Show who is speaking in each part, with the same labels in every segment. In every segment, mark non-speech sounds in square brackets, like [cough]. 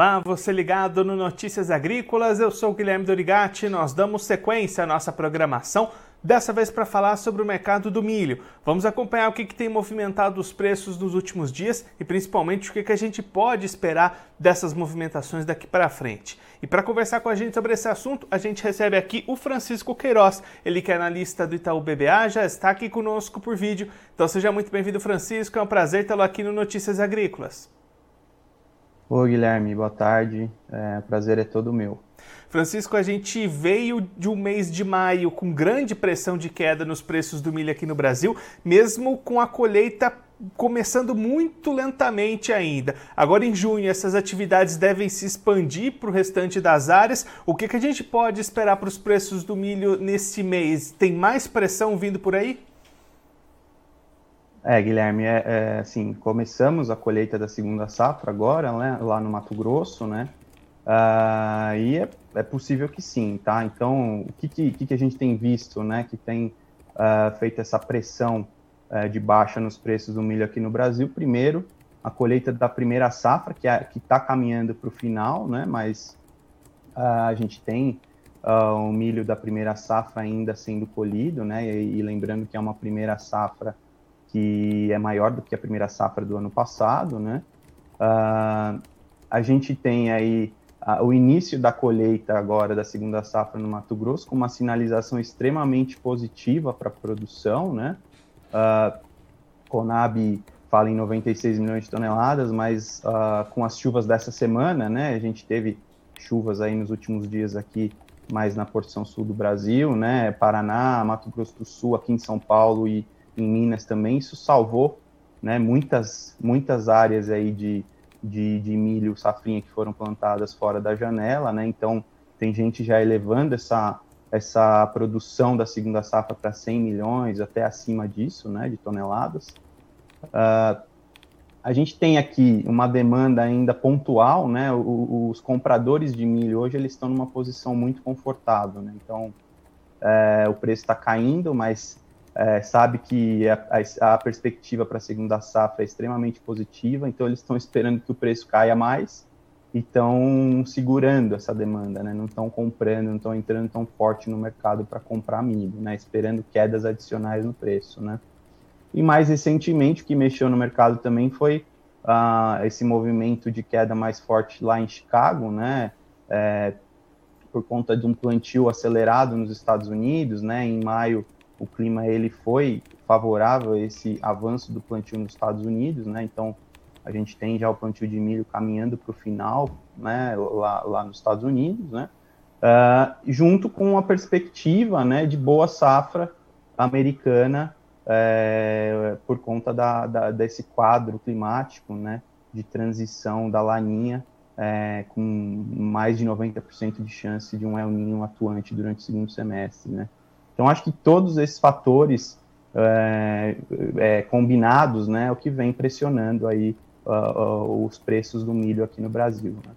Speaker 1: Olá, você ligado no Notícias Agrícolas, eu sou Guilherme Dorigati, nós damos sequência à nossa programação, dessa vez para falar sobre o mercado do milho. Vamos acompanhar o que, que tem movimentado os preços nos últimos dias e principalmente o que, que a gente pode esperar dessas movimentações daqui para frente. E para conversar com a gente sobre esse assunto, a gente recebe aqui o Francisco Queiroz, ele que é analista do Itaú BBA, já está aqui conosco por vídeo. Então seja muito bem-vindo, Francisco, é um prazer tê-lo aqui no Notícias Agrícolas.
Speaker 2: Oi, Guilherme, boa tarde. É, prazer é todo meu.
Speaker 1: Francisco, a gente veio de um mês de maio com grande pressão de queda nos preços do milho aqui no Brasil, mesmo com a colheita começando muito lentamente ainda. Agora em junho, essas atividades devem se expandir para o restante das áreas. O que, que a gente pode esperar para os preços do milho nesse mês? Tem mais pressão vindo por aí?
Speaker 2: É, Guilherme, é, é, assim, começamos a colheita da segunda safra agora, né, lá no Mato Grosso, né, uh, e é, é, possível que sim, tá? Então, o que, que, que a gente tem visto, né, que tem uh, feito essa pressão uh, de baixa nos preços do milho aqui no Brasil? Primeiro, a colheita da primeira safra, que é, está caminhando para o final, né, mas a gente tem o milho da primeira safra ainda sendo colhido, né, e, e lembrando que é uma primeira safra que é maior do que a primeira safra do ano passado, né? Uh, a gente tem aí uh, o início da colheita agora da segunda safra no Mato Grosso com uma sinalização extremamente positiva para a produção, né? Uh, Conab fala em 96 milhões de toneladas, mas uh, com as chuvas dessa semana, né? A gente teve chuvas aí nos últimos dias aqui mais na porção sul do Brasil, né? Paraná, Mato Grosso do Sul, aqui em São Paulo e em Minas também, isso salvou né, muitas, muitas áreas aí de, de, de, milho safrinha que foram plantadas fora da janela, né? Então tem gente já elevando essa, essa produção da segunda safra para 100 milhões, até acima disso, né, de toneladas. Uh, a gente tem aqui uma demanda ainda pontual, né? O, os compradores de milho hoje eles estão numa posição muito confortável, né? Então é, o preço está caindo, mas é, sabe que a, a, a perspectiva para a segunda safra é extremamente positiva, então eles estão esperando que o preço caia mais e estão segurando essa demanda, né? não estão comprando, não estão entrando tão forte no mercado para comprar milho, né? esperando quedas adicionais no preço. Né? E mais recentemente, o que mexeu no mercado também foi uh, esse movimento de queda mais forte lá em Chicago, né? É, por conta de um plantio acelerado nos Estados Unidos, né? em maio o clima ele foi favorável a esse avanço do plantio nos Estados Unidos, né? Então a gente tem já o plantio de milho caminhando para o final, né? Lá, lá, nos Estados Unidos, né? Uh, junto com a perspectiva, né? De boa safra americana é, por conta da, da, desse quadro climático, né? De transição da laninha é, com mais de 90% de chance de um El Niño atuante durante o segundo semestre, né? Então, acho que todos esses fatores é, é, combinados, né, é o que vem pressionando aí uh, uh, os preços do milho aqui no Brasil. Né?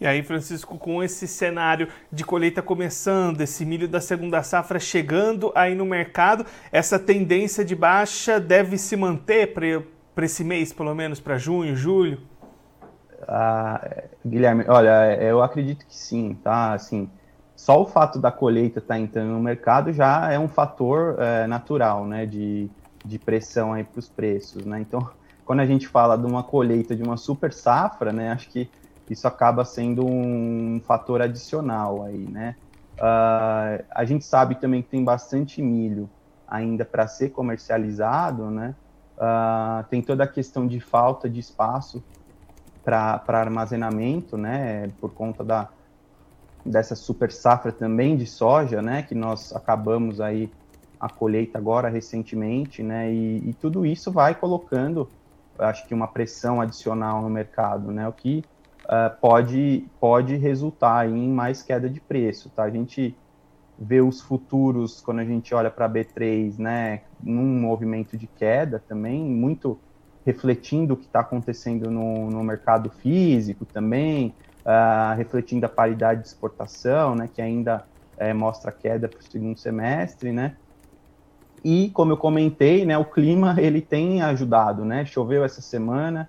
Speaker 1: E aí, Francisco, com esse cenário de colheita começando, esse milho da segunda safra chegando aí no mercado, essa tendência de baixa deve se manter para esse mês, pelo menos para junho, julho?
Speaker 2: Ah, Guilherme, olha, eu acredito que sim, tá? Assim, só o fato da colheita estar tá entrando no mercado já é um fator é, natural, né, de, de pressão aí para os preços, né? Então, [laughs] quando a gente fala de uma colheita de uma super safra, né, acho que isso acaba sendo um fator adicional aí, né? Uh, a gente sabe também que tem bastante milho ainda para ser comercializado, né? Uh, tem toda a questão de falta de espaço para armazenamento, né? Por conta da, dessa super safra também de soja, né, que nós acabamos aí a colheita agora recentemente, né, e, e tudo isso vai colocando, acho que uma pressão adicional no mercado, né, o que uh, pode pode resultar em mais queda de preço, tá? A gente vê os futuros quando a gente olha para B3, né, num movimento de queda também, muito refletindo o que está acontecendo no, no mercado físico também, uh, refletindo a paridade de exportação, né, que ainda é, mostra queda para o segundo semestre, né? E como eu comentei, né, o clima ele tem ajudado, né? Choveu essa semana,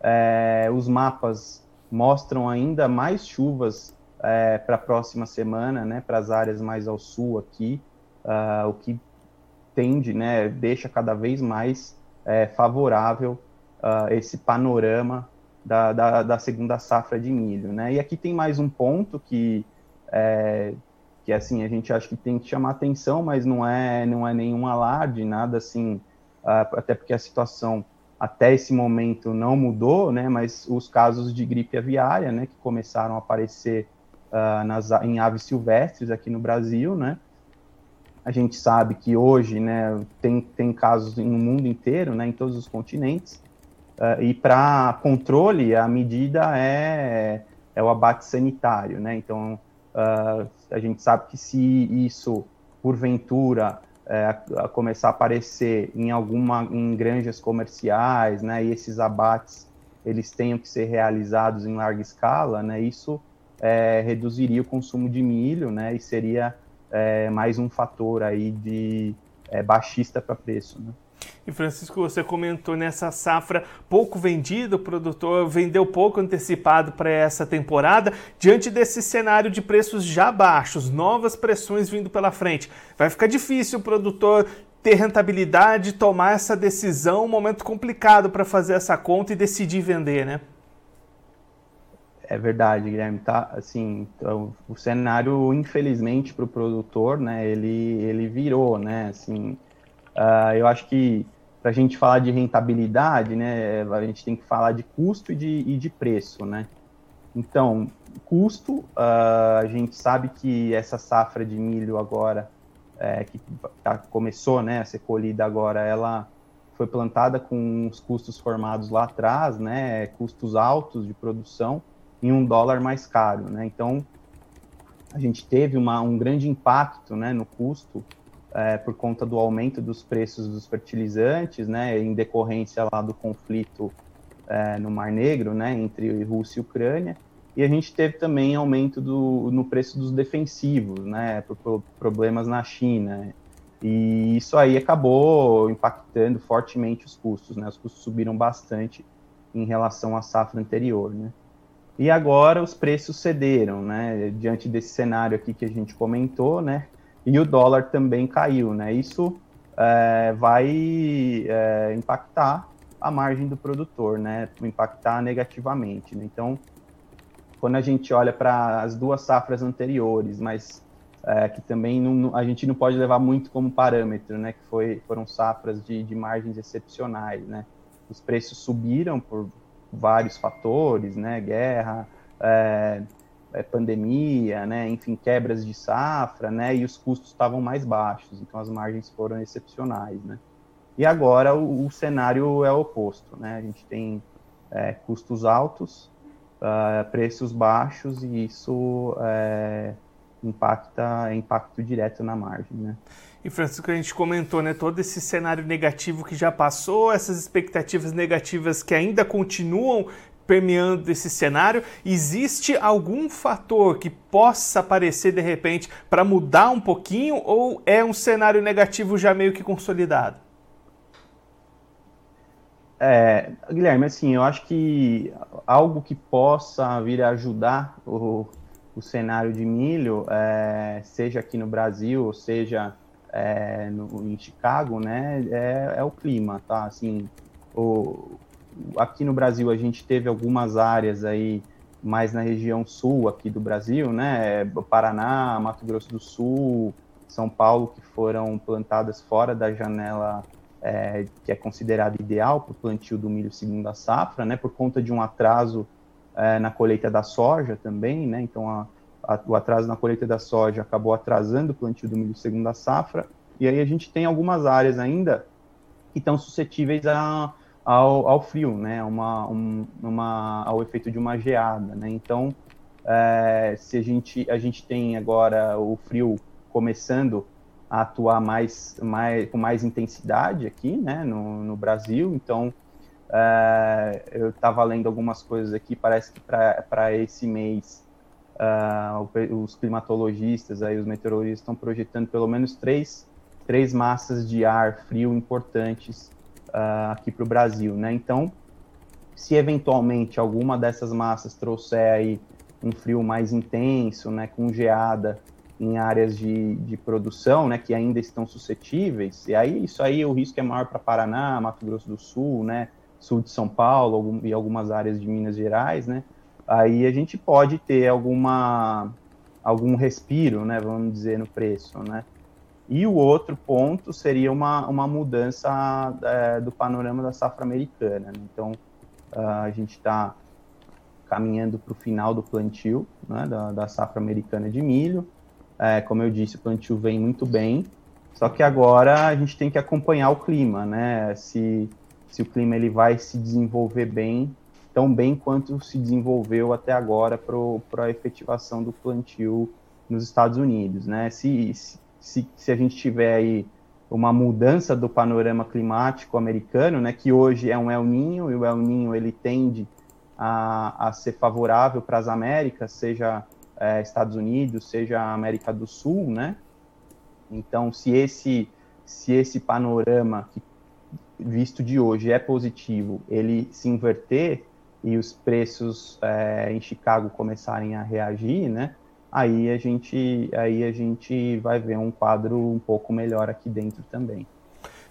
Speaker 2: é, os mapas mostram ainda mais chuvas é, para a próxima semana, né, para as áreas mais ao sul aqui, uh, o que tende, né, deixa cada vez mais favorável uh, esse panorama da, da, da, segunda safra de milho, né? E aqui tem mais um ponto que é, que assim a gente acha que tem que chamar atenção, mas não é não é nenhum alarde, nada assim, uh, até porque a situação até esse momento não mudou, né? Mas os casos de gripe aviária, né, que começaram a aparecer uh, nas, em aves silvestres aqui no Brasil, né? A gente sabe que hoje, né, tem, tem casos no mundo inteiro, né, em todos os continentes, Uh, e para controle, a medida é, é o abate sanitário, né? Então, uh, a gente sabe que se isso, porventura, a começar a aparecer em alguma em granjas comerciais, né? E esses abates eles tenham que ser realizados em larga escala, né? Isso é, reduziria o consumo de milho, né? E seria é, mais um fator aí de baixista para preço, né?
Speaker 1: E Francisco, você comentou nessa safra pouco vendida, o produtor vendeu pouco antecipado para essa temporada. Diante desse cenário de preços já baixos, novas pressões vindo pela frente, vai ficar difícil o produtor ter rentabilidade, tomar essa decisão, um momento complicado para fazer essa conta e decidir vender, né?
Speaker 2: É verdade, Guilherme. Tá, assim, então, o cenário, infelizmente, para o produtor, né, ele, ele virou, né, assim, uh, eu acho que para a gente falar de rentabilidade, né, a gente tem que falar de custo e de, e de preço, né? Então, custo, uh, a gente sabe que essa safra de milho agora, é, que tá, começou né, a ser colhida agora, ela foi plantada com os custos formados lá atrás, né, custos altos de produção, em um dólar mais caro, né? Então, a gente teve uma, um grande impacto né, no custo é, por conta do aumento dos preços dos fertilizantes, né, em decorrência lá do conflito é, no Mar Negro, né, entre Rússia e Ucrânia, e a gente teve também aumento do, no preço dos defensivos, né, por, por problemas na China, e isso aí acabou impactando fortemente os custos, né, os custos subiram bastante em relação à safra anterior, né. E agora os preços cederam, né, diante desse cenário aqui que a gente comentou, né, e o dólar também caiu, né? Isso é, vai é, impactar a margem do produtor, né? Impactar negativamente. Né? Então, quando a gente olha para as duas safras anteriores, mas é, que também não, a gente não pode levar muito como parâmetro, né? Que foi, foram safras de, de margens excepcionais, né? Os preços subiram por vários fatores, né? Guerra, é, pandemia, né, enfim, quebras de safra, né, e os custos estavam mais baixos, então as margens foram excepcionais, né. E agora o, o cenário é o oposto, né, a gente tem é, custos altos, uh, preços baixos e isso é, impacta, é impacto direto na margem, né.
Speaker 1: E Francisco, a gente comentou, né, todo esse cenário negativo que já passou, essas expectativas negativas que ainda continuam permeando esse cenário? Existe algum fator que possa aparecer de repente para mudar um pouquinho ou é um cenário negativo já meio que consolidado?
Speaker 2: É, Guilherme, assim, eu acho que algo que possa vir a ajudar o, o cenário de milho, é, seja aqui no Brasil, seja é, no, em Chicago, né, é, é, o clima, tá? Assim, o, aqui no Brasil a gente teve algumas áreas aí mais na região sul aqui do Brasil, né? Paraná, Mato Grosso do Sul, São Paulo, que foram plantadas fora da janela é, que é considerada ideal para o plantio do milho segunda safra, né? Por conta de um atraso é, na colheita da soja também, né? Então a, a, o atraso na colheita da soja acabou atrasando o plantio do milho segunda safra. E aí a gente tem algumas áreas ainda que estão suscetíveis a ao, ao frio, né, uma, um, uma, ao efeito de uma geada, né, então é, se a gente, a gente tem agora o frio começando a atuar mais, mais com mais intensidade aqui, né, no, no Brasil, então é, eu estava lendo algumas coisas aqui, parece que para esse mês uh, os climatologistas, aí, os meteorologistas estão projetando pelo menos três, três massas de ar frio importantes uh, aqui para o Brasil, né? Então, se eventualmente alguma dessas massas trouxer aí um frio mais intenso, né, com geada em áreas de, de produção, né, que ainda estão suscetíveis, e aí isso aí o risco é maior para Paraná, Mato Grosso do Sul, né, sul de São Paulo algum, e algumas áreas de Minas Gerais, né, aí a gente pode ter alguma algum respiro, né, vamos dizer, no preço, né. E o outro ponto seria uma, uma mudança é, do panorama da safra americana. Né? Então, uh, a gente está caminhando para o final do plantio né, da, da, safra americana de milho. É, como eu disse, o plantio vem muito bem, só que agora a gente tem que acompanhar o clima, né? Se, se o clima ele vai se desenvolver bem, tão bem quanto se desenvolveu até agora para a efetivação do plantio nos Estados Unidos, né? Se, se, se a gente tiver aí uma mudança do panorama climático americano, né, que hoje é um El Ninho, e o El Ninho ele tende a, a ser favorável para as Américas, seja é, Estados Unidos, seja América do Sul, né? Então, se esse, se esse panorama que, visto de hoje é positivo, ele se inverter e os preços é, em Chicago começarem a reagir, né? Aí a gente, aí a gente vai ver um quadro um pouco melhor aqui dentro também.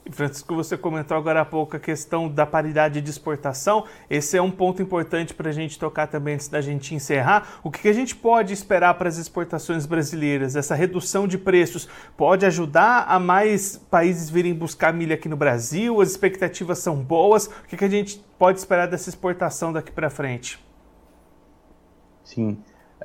Speaker 1: Francisco, você comentou agora há pouco a questão da paridade de exportação. Esse é um ponto importante para a gente tocar também antes da gente encerrar. O que a gente pode esperar para as exportações brasileiras? Essa redução de preços pode ajudar a mais países virem buscar milho aqui no Brasil? As expectativas são boas? O que a gente pode esperar dessa exportação daqui para frente?
Speaker 2: Sim.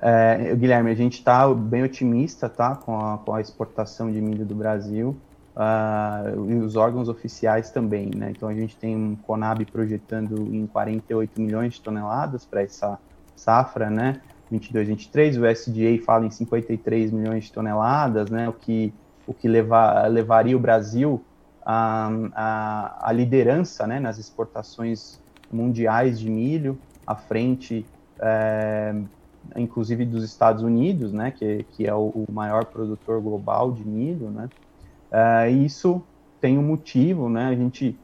Speaker 2: É, Guilherme, a gente está bem otimista tá, com, a, com a exportação de milho do Brasil uh, e os órgãos oficiais também, né? Então a gente tem um Conab projetando em 48 milhões de toneladas para essa safra, né? 22, 23, o SDA fala em 53 milhões de toneladas, né? O que o que levar, levaria o Brasil à, à, à liderança, né? Nas exportações mundiais de milho, à frente é, inclusive dos Estados Unidos, né, que, que é o, o maior produtor global de milho, né, Uh, isso tem um motivo, né? A gente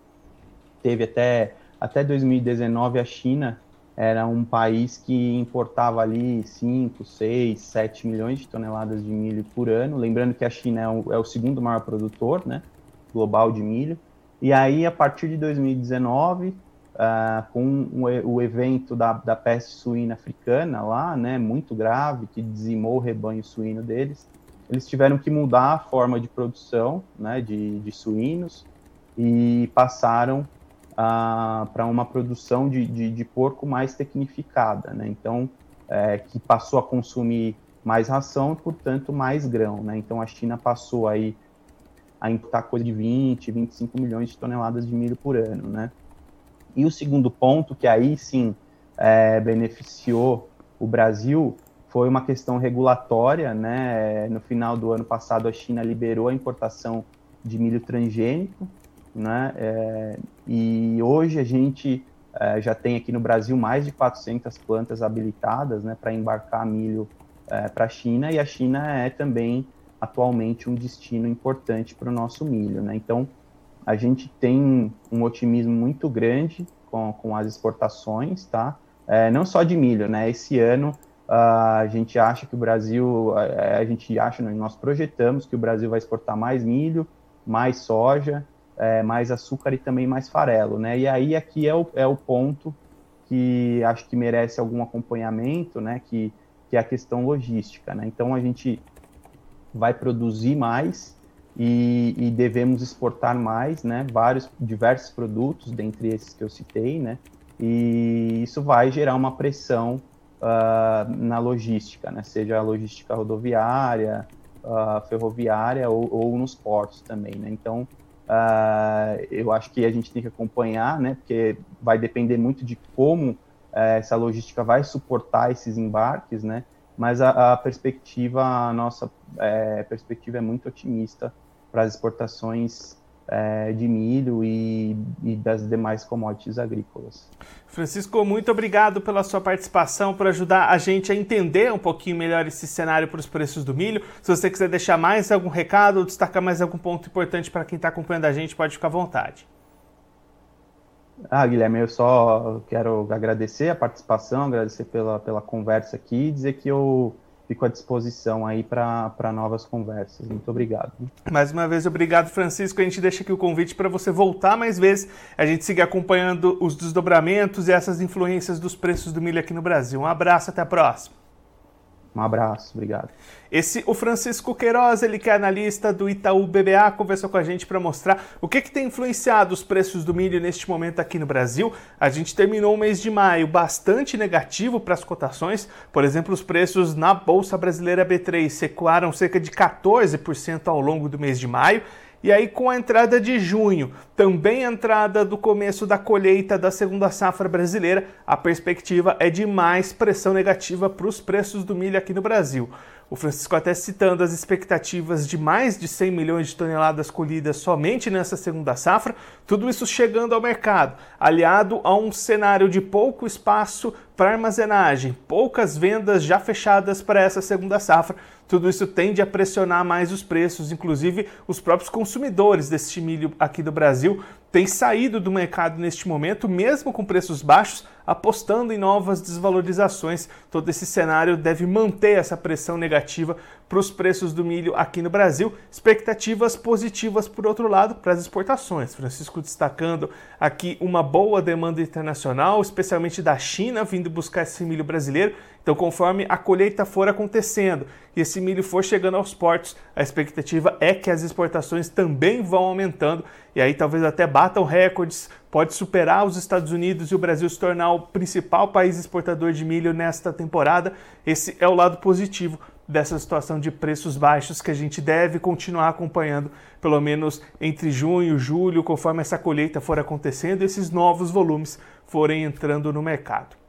Speaker 2: teve até, até 2019 a China era um país que importava ali 5, 6, 7 milhões de toneladas de milho por ano. Lembrando que a China é o, é o segundo maior produtor né, global de milho. E aí, a partir de 2019, uh, com o, evento da, da peste suína africana lá, né, muito grave, que dizimou o rebanho suíno deles, eles tiveram que mudar a forma de produção né, de, de suínos e passaram ah, para uma produção de, de, de, porco mais tecnificada, né? Então, é, que passou a consumir mais ração e, portanto, mais grão, né? Então, a China passou aí a importar coisa de 20, 25 milhões de toneladas de milho por ano, né? E o segundo ponto, que aí sim é, beneficiou o Brasil, foi uma questão regulatória, né? No final do ano passado, a China liberou a importação de milho transgênico, né? É, e hoje a gente é, já tem aqui no Brasil mais de 400 plantas habilitadas, né, para embarcar milho é, para a China, e a China é também atualmente um destino importante para o nosso milho, né? Então a gente tem um otimismo muito grande com, com as exportações, tá? É, não só de milho, né? Esse ano Uh, a gente acha que o Brasil, a, a, gente acha, nós projetamos que o Brasil vai exportar mais milho, mais soja, é, mais açúcar e também mais farelo, né? E aí aqui é o, é o ponto que acho que merece algum acompanhamento, né? Que, que é a questão logística, né? Então a gente vai produzir mais e, e devemos exportar mais, né? Vários, diversos produtos, dentre esses que eu citei, né? E isso vai gerar uma pressão uh, na logística, né? seja a logística rodoviária, uh, ferroviária ou, ou, nos portos também. Né? Então, uh, eu acho que a gente tem que acompanhar, né? porque vai depender muito de como eh, essa logística vai suportar esses embarques, né? mas a, a perspectiva, a nossa é, perspectiva é muito otimista para as exportações é, de milho e, e, das demais commodities agrícolas.
Speaker 1: Francisco, muito obrigado pela sua participação, por ajudar a gente a entender um pouquinho melhor esse cenário para os preços do milho. Se você quiser deixar mais algum recado ou destacar mais algum ponto importante para quem está acompanhando a gente, pode ficar à vontade.
Speaker 2: Ah, Guilherme, eu só quero agradecer a participação, agradecer pela, pela conversa aqui e dizer que eu fico à disposição aí para novas conversas. Muito obrigado.
Speaker 1: Mais uma vez, obrigado, Francisco. A gente deixa aqui o convite para você voltar mais vezes, a gente seguir acompanhando os desdobramentos e essas influências dos preços do milho aqui no Brasil. Um abraço, até a próxima.
Speaker 2: Um abraço, obrigado.
Speaker 1: Esse, o Francisco Queiroz, ele que é analista do Itaú BBA, conversou com a gente para mostrar o que, que tem influenciado os preços do milho neste momento aqui no Brasil. A gente terminou o mês de maio bastante negativo para as cotações. Por exemplo, os preços na Bolsa Brasileira B3 recuaram cerca de 14% ao longo do mês de maio. E aí, com a entrada de junho, também a entrada do começo da colheita da segunda safra brasileira, a perspectiva é de mais pressão negativa para os preços do milho aqui no Brasil. O Francisco até citando as expectativas de mais de 100 milhões de toneladas colhidas somente nessa segunda safra, tudo isso chegando ao mercado, aliado a um cenário de pouco espaço para armazenagem, poucas vendas já fechadas para essa segunda safra, tudo isso tende a pressionar mais os preços, inclusive os próprios consumidores deste milho aqui do Brasil têm saído do mercado neste momento, mesmo com preços baixos, apostando em novas desvalorizações. Todo esse cenário deve manter essa pressão negativa para os preços do milho aqui no Brasil. Expectativas positivas, por outro lado, para as exportações. Francisco destacando aqui uma boa demanda internacional, especialmente da China, vindo buscar esse milho brasileiro. Então, conforme a colheita for acontecendo e esse milho for chegando aos portos, a expectativa é que as exportações também vão aumentando e aí talvez até batam recordes, pode superar os Estados Unidos e o Brasil se tornar o principal país exportador de milho nesta temporada. Esse é o lado positivo dessa situação de preços baixos que a gente deve continuar acompanhando, pelo menos entre junho e julho, conforme essa colheita for acontecendo, esses novos volumes forem entrando no mercado.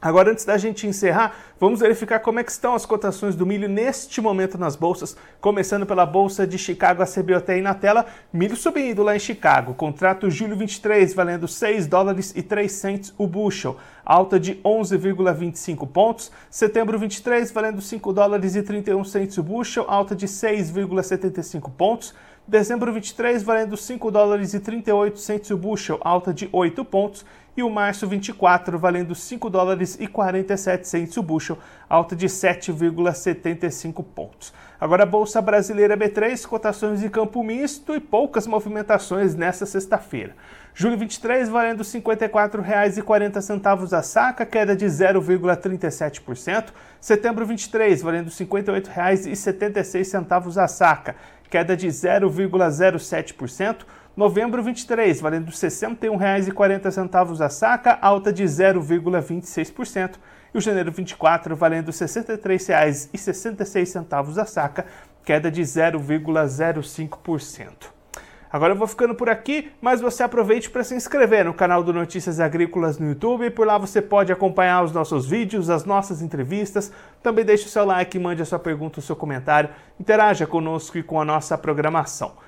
Speaker 1: Agora, antes da gente encerrar, vamos verificar como é que estão as cotações do milho neste momento nas bolsas, começando pela bolsa de Chicago, a CBOT aí na tela, milho subindo lá em Chicago, contrato julho 23 valendo 6 dólares e 3 cents o bushel, alta de 11,25 pontos, setembro 23 valendo 5 dólares e 31 cents o bushel, alta de 6,75 pontos, dezembro 23 valendo 5 dólares e 38 cents o bushel, alta de 8 pontos, e o março 24 valendo 5 dólares e 47 cents o bushel, alta de 7,75 pontos. Agora a Bolsa Brasileira B3, cotações de campo misto e poucas movimentações nesta sexta-feira. Julho 23 valendo R$ 54,40 a saca, queda de 0,37%. Setembro 23 valendo R$ 58,76 a saca, queda de 0,07%. Novembro 23, valendo R$ 61,40 a saca, alta de 0,26%. E o janeiro 24, valendo R$ 63,66 a saca, queda de 0,05%. Agora eu vou ficando por aqui, mas você aproveite para se inscrever no canal do Notícias Agrícolas no YouTube. Por lá você pode acompanhar os nossos vídeos, as nossas entrevistas. Também deixe o seu like, mande a sua pergunta, o seu comentário. Interaja conosco e com a nossa programação.